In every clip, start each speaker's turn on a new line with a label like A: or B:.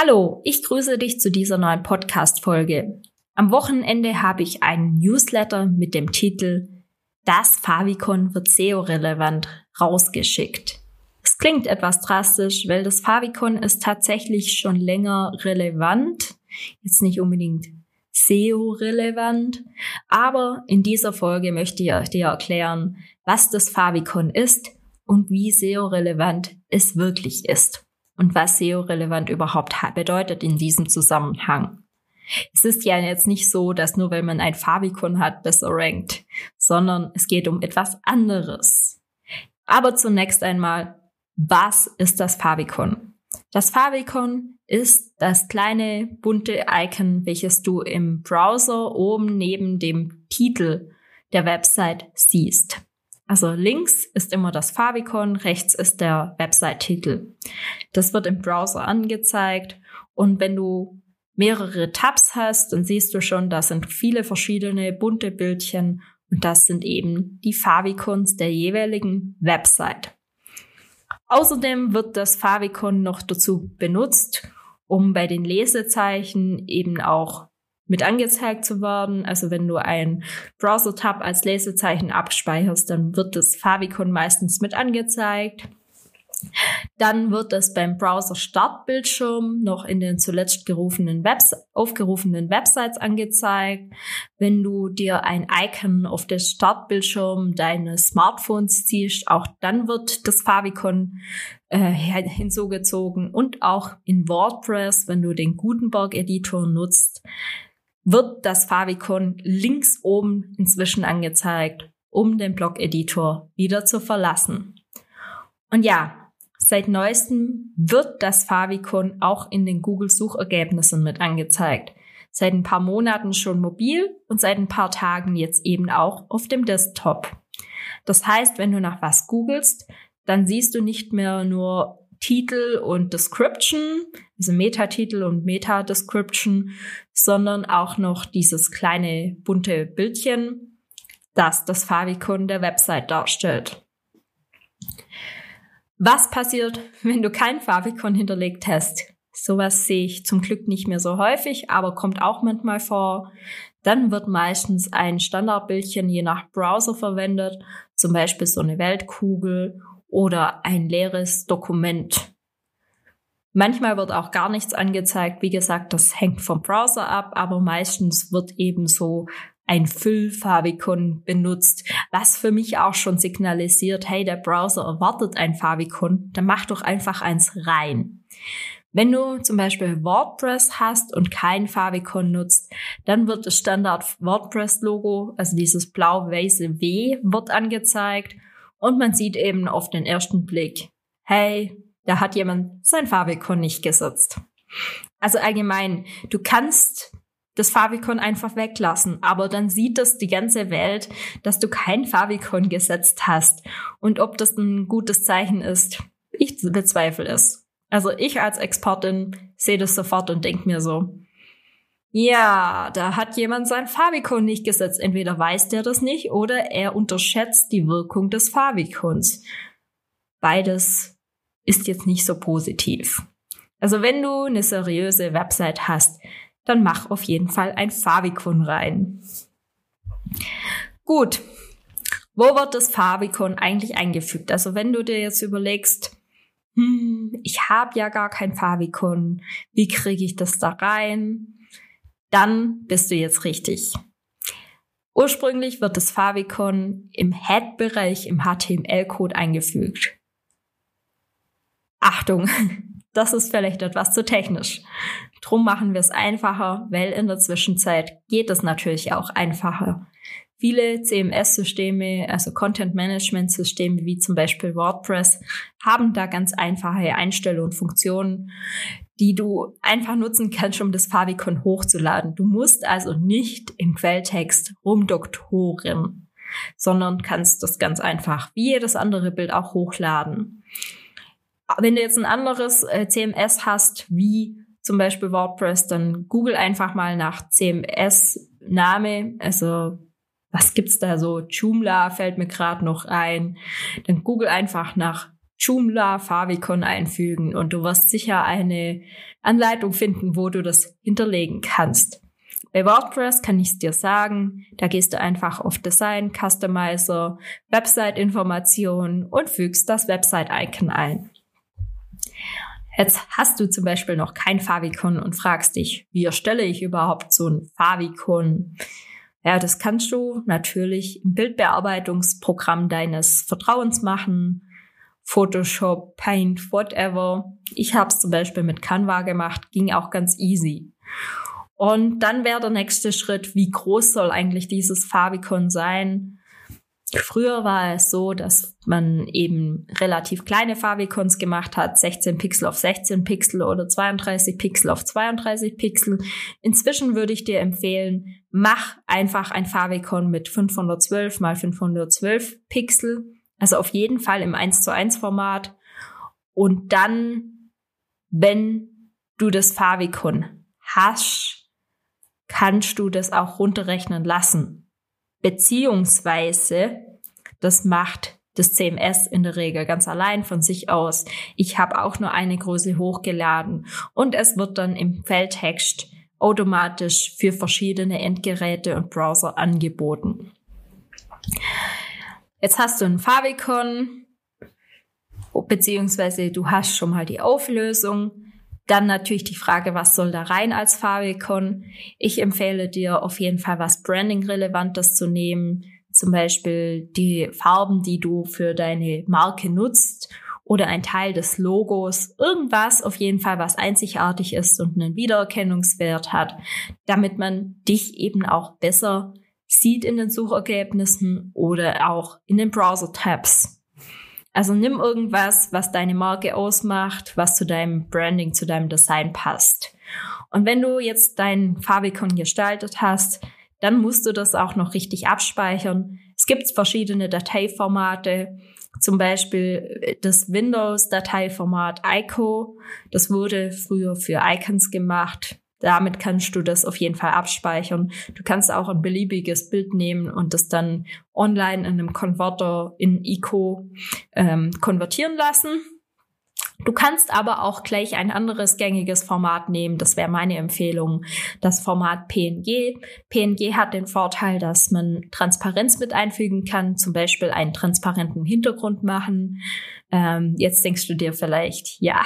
A: Hallo, ich grüße dich zu dieser neuen Podcast-Folge. Am Wochenende habe ich einen Newsletter mit dem Titel Das Favicon wird SEO-relevant rausgeschickt. Es klingt etwas drastisch, weil das Favicon ist tatsächlich schon länger relevant. Jetzt nicht unbedingt SEO-relevant, aber in dieser Folge möchte ich dir erklären, was das Favicon ist und wie SEO-relevant es wirklich ist und was SEO-relevant überhaupt bedeutet in diesem Zusammenhang. Es ist ja jetzt nicht so, dass nur weil man ein Favicon hat, besser rankt, sondern es geht um etwas anderes. Aber zunächst einmal, was ist das Favicon? Das Favicon ist das kleine bunte Icon, welches du im Browser oben neben dem Titel der Website siehst. Also links ist immer das Favicon, rechts ist der Website-Titel. Das wird im Browser angezeigt und wenn du mehrere Tabs hast, dann siehst du schon, da sind viele verschiedene bunte Bildchen und das sind eben die Favicons der jeweiligen Website. Außerdem wird das Favicon noch dazu benutzt, um bei den Lesezeichen eben auch mit angezeigt zu werden. Also wenn du ein Browser-Tab als Lesezeichen abspeicherst, dann wird das Favicon meistens mit angezeigt. Dann wird es beim Browser-Startbildschirm noch in den zuletzt gerufenen Webs aufgerufenen Websites angezeigt. Wenn du dir ein Icon auf das Startbildschirm deines Smartphones ziehst, auch dann wird das Favicon äh, hinzugezogen. Und auch in WordPress, wenn du den Gutenberg-Editor nutzt, wird das Favicon links oben inzwischen angezeigt, um den Blog-Editor wieder zu verlassen. Und ja, seit neuestem wird das Favicon auch in den Google-Suchergebnissen mit angezeigt. Seit ein paar Monaten schon mobil und seit ein paar Tagen jetzt eben auch auf dem Desktop. Das heißt, wenn du nach was googelst, dann siehst du nicht mehr nur Titel und Description, also Metatitel und Meta-Description, sondern auch noch dieses kleine bunte Bildchen, das das Favicon der Website darstellt. Was passiert, wenn du kein Favicon hinterlegt hast? Sowas sehe ich zum Glück nicht mehr so häufig, aber kommt auch manchmal vor. Dann wird meistens ein Standardbildchen je nach Browser verwendet, zum Beispiel so eine Weltkugel oder ein leeres Dokument. Manchmal wird auch gar nichts angezeigt. Wie gesagt, das hängt vom Browser ab, aber meistens wird eben so ein Füllfavicon benutzt, was für mich auch schon signalisiert, hey, der Browser erwartet ein Favicon, dann mach doch einfach eins rein. Wenn du zum Beispiel WordPress hast und kein Favicon nutzt, dann wird das Standard WordPress-Logo, also dieses blau-weiße W, wird angezeigt und man sieht eben auf den ersten Blick, hey, da hat jemand sein Favicon nicht gesetzt. Also allgemein, du kannst das Favicon einfach weglassen, aber dann sieht das die ganze Welt, dass du kein Favicon gesetzt hast. Und ob das ein gutes Zeichen ist, ich bezweifle es. Also ich als Expertin sehe das sofort und denke mir so, ja, da hat jemand sein Favicon nicht gesetzt. Entweder weiß der das nicht oder er unterschätzt die Wirkung des Favicons. Beides ist jetzt nicht so positiv. Also wenn du eine seriöse Website hast, dann mach auf jeden Fall ein Favicon rein. Gut. Wo wird das Favicon eigentlich eingefügt? Also wenn du dir jetzt überlegst, hm, ich habe ja gar kein Favicon, wie kriege ich das da rein? Dann bist du jetzt richtig. Ursprünglich wird das Favicon im Head-Bereich im HTML-Code eingefügt. Achtung, das ist vielleicht etwas zu technisch. Drum machen wir es einfacher, weil in der Zwischenzeit geht es natürlich auch einfacher. Viele CMS-Systeme, also Content-Management-Systeme wie zum Beispiel WordPress, haben da ganz einfache Einstellungen und Funktionen, die du einfach nutzen kannst, um das Favicon hochzuladen. Du musst also nicht im Quelltext rumdoktoren, sondern kannst das ganz einfach wie jedes andere Bild auch hochladen. Wenn du jetzt ein anderes äh, CMS hast, wie zum Beispiel WordPress, dann google einfach mal nach CMS-Name, also was gibt's da so? Joomla fällt mir gerade noch ein. Dann google einfach nach Joomla Favicon einfügen und du wirst sicher eine Anleitung finden, wo du das hinterlegen kannst. Bei WordPress kann ich es dir sagen, da gehst du einfach auf Design, Customizer, Website-Informationen und fügst das Website-Icon ein. Jetzt hast du zum Beispiel noch kein Favicon und fragst dich, wie erstelle ich überhaupt so ein Favicon? Ja, das kannst du natürlich im Bildbearbeitungsprogramm deines Vertrauens machen. Photoshop, Paint, whatever. Ich habe es zum Beispiel mit Canva gemacht, ging auch ganz easy. Und dann wäre der nächste Schritt, wie groß soll eigentlich dieses Favicon sein? Früher war es so, dass man eben relativ kleine Favicons gemacht hat, 16 Pixel auf 16 Pixel oder 32 Pixel auf 32 Pixel. Inzwischen würde ich dir empfehlen, mach einfach ein Favicon mit 512 mal 512 Pixel, also auf jeden Fall im 1 zu 1 Format. Und dann, wenn du das Favicon hast, kannst du das auch runterrechnen lassen Beziehungsweise, das macht das CMS in der Regel ganz allein von sich aus. Ich habe auch nur eine Größe hochgeladen und es wird dann im Feldtext automatisch für verschiedene Endgeräte und Browser angeboten. Jetzt hast du ein Favicon, beziehungsweise du hast schon mal die Auflösung. Dann natürlich die Frage, was soll da rein als Favicon? Ich empfehle dir auf jeden Fall was Branding-Relevantes zu nehmen. Zum Beispiel die Farben, die du für deine Marke nutzt oder ein Teil des Logos. Irgendwas auf jeden Fall, was einzigartig ist und einen Wiedererkennungswert hat, damit man dich eben auch besser sieht in den Suchergebnissen oder auch in den Browser-Tabs. Also nimm irgendwas, was deine Marke ausmacht, was zu deinem Branding, zu deinem Design passt. Und wenn du jetzt dein Favicon gestaltet hast, dann musst du das auch noch richtig abspeichern. Es gibt verschiedene Dateiformate, zum Beispiel das Windows-Dateiformat ICO. Das wurde früher für Icons gemacht. Damit kannst du das auf jeden Fall abspeichern. Du kannst auch ein beliebiges Bild nehmen und das dann online in einem Konverter in ICO ähm, konvertieren lassen. Du kannst aber auch gleich ein anderes gängiges Format nehmen. Das wäre meine Empfehlung. Das Format PNG. PNG hat den Vorteil, dass man Transparenz mit einfügen kann. Zum Beispiel einen transparenten Hintergrund machen. Ähm, jetzt denkst du dir vielleicht, ja,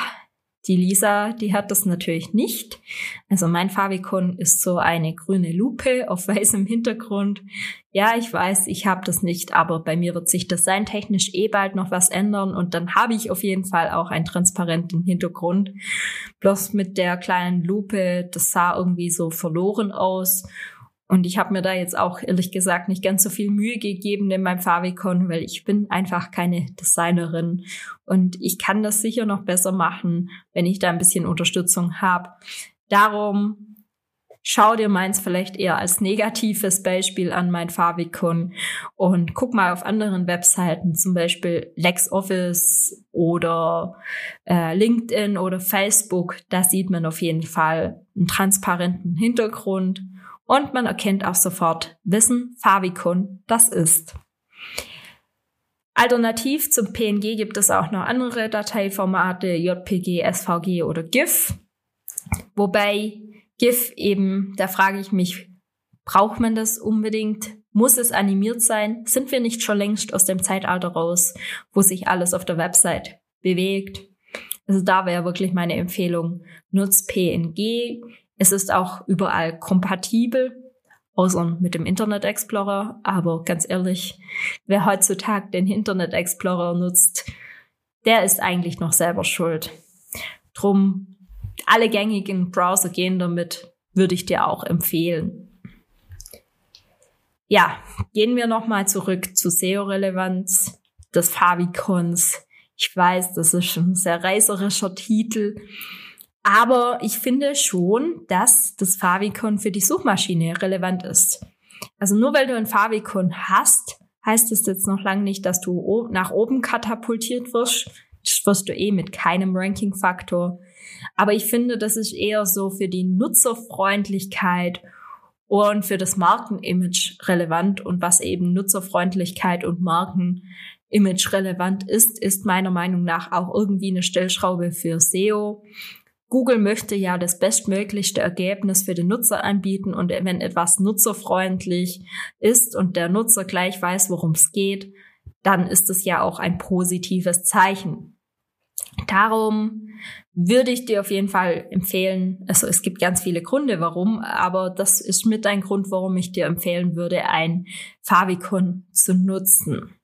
A: die Lisa, die hat das natürlich nicht. Also mein Favicon ist so eine grüne Lupe auf weißem Hintergrund. Ja, ich weiß, ich habe das nicht, aber bei mir wird sich designtechnisch eh bald noch was ändern und dann habe ich auf jeden Fall auch einen transparenten Hintergrund. Bloß mit der kleinen Lupe, das sah irgendwie so verloren aus und ich habe mir da jetzt auch ehrlich gesagt nicht ganz so viel Mühe gegeben in meinem Favicon, weil ich bin einfach keine Designerin und ich kann das sicher noch besser machen, wenn ich da ein bisschen Unterstützung habe. Darum schau dir meins vielleicht eher als negatives Beispiel an, mein Favicon und guck mal auf anderen Webseiten, zum Beispiel LexOffice oder äh, LinkedIn oder Facebook. Da sieht man auf jeden Fall einen transparenten Hintergrund und man erkennt auch sofort, Wissen Favicon das ist. Alternativ zum PNG gibt es auch noch andere Dateiformate, JPG, SVG oder GIF. Wobei GIF eben, da frage ich mich, braucht man das unbedingt? Muss es animiert sein? Sind wir nicht schon längst aus dem Zeitalter raus, wo sich alles auf der Website bewegt? Also da wäre wirklich meine Empfehlung, nutzt PNG. Es ist auch überall kompatibel, außer mit dem Internet Explorer. Aber ganz ehrlich, wer heutzutage den Internet Explorer nutzt, der ist eigentlich noch selber schuld. Drum, alle gängigen Browser gehen damit, würde ich dir auch empfehlen. Ja, gehen wir nochmal zurück zu SEO-Relevanz des Favicons. Ich weiß, das ist schon ein sehr reißerischer Titel. Aber ich finde schon, dass das Favicon für die Suchmaschine relevant ist. Also nur weil du ein Favicon hast, heißt es jetzt noch lange nicht, dass du nach oben katapultiert wirst. Das wirst du eh mit keinem Ranking-Faktor. Aber ich finde, das ist eher so für die Nutzerfreundlichkeit und für das Markenimage relevant. Und was eben Nutzerfreundlichkeit und Markenimage relevant ist, ist meiner Meinung nach auch irgendwie eine Stellschraube für SEO. Google möchte ja das bestmöglichste Ergebnis für den Nutzer anbieten und wenn etwas nutzerfreundlich ist und der Nutzer gleich weiß, worum es geht, dann ist es ja auch ein positives Zeichen. Darum würde ich dir auf jeden Fall empfehlen, also es gibt ganz viele Gründe, warum, aber das ist mit ein Grund, warum ich dir empfehlen würde, ein Favicon zu nutzen.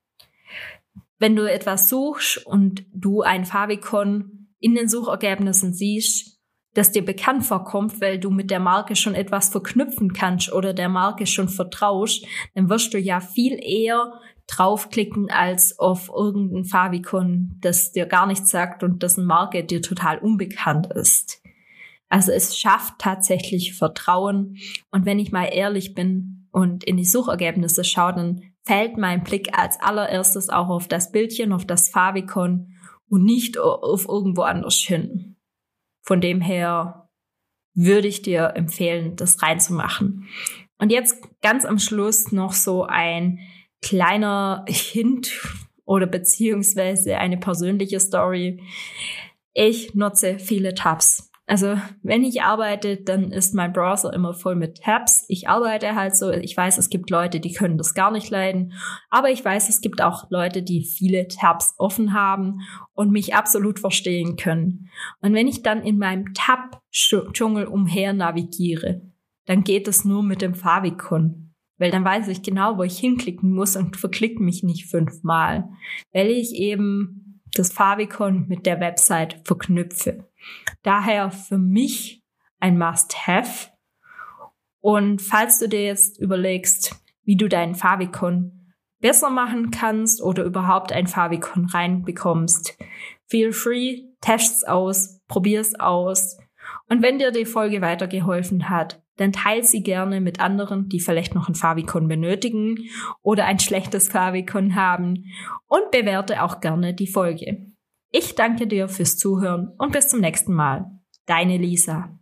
A: Wenn du etwas suchst und du ein Favicon in den Suchergebnissen siehst, das dir bekannt vorkommt, weil du mit der Marke schon etwas verknüpfen kannst oder der Marke schon vertraust, dann wirst du ja viel eher draufklicken als auf irgendein Favicon, das dir gar nichts sagt und dessen Marke dir total unbekannt ist. Also es schafft tatsächlich Vertrauen. Und wenn ich mal ehrlich bin und in die Suchergebnisse schaue, dann fällt mein Blick als allererstes auch auf das Bildchen, auf das Favicon und nicht auf irgendwo anders hin. Von dem her würde ich dir empfehlen, das reinzumachen. Und jetzt ganz am Schluss noch so ein kleiner Hint oder beziehungsweise eine persönliche Story. Ich nutze viele Tabs. Also wenn ich arbeite, dann ist mein Browser immer voll mit Tabs. Ich arbeite halt so. Ich weiß, es gibt Leute, die können das gar nicht leiden. Aber ich weiß, es gibt auch Leute, die viele Tabs offen haben und mich absolut verstehen können. Und wenn ich dann in meinem Tab-Dschungel umher navigiere, dann geht es nur mit dem Favicon. Weil dann weiß ich genau, wo ich hinklicken muss und verklicke mich nicht fünfmal. Weil ich eben das Favicon mit der Website verknüpfe. Daher für mich ein Must-Have. Und falls du dir jetzt überlegst, wie du deinen Favicon besser machen kannst oder überhaupt ein Favicon reinbekommst, feel free, test's aus, probier's aus. Und wenn dir die Folge weitergeholfen hat, dann teil sie gerne mit anderen, die vielleicht noch ein Favicon benötigen oder ein schlechtes Favicon haben und bewerte auch gerne die Folge. Ich danke dir fürs Zuhören und bis zum nächsten Mal. Deine Lisa.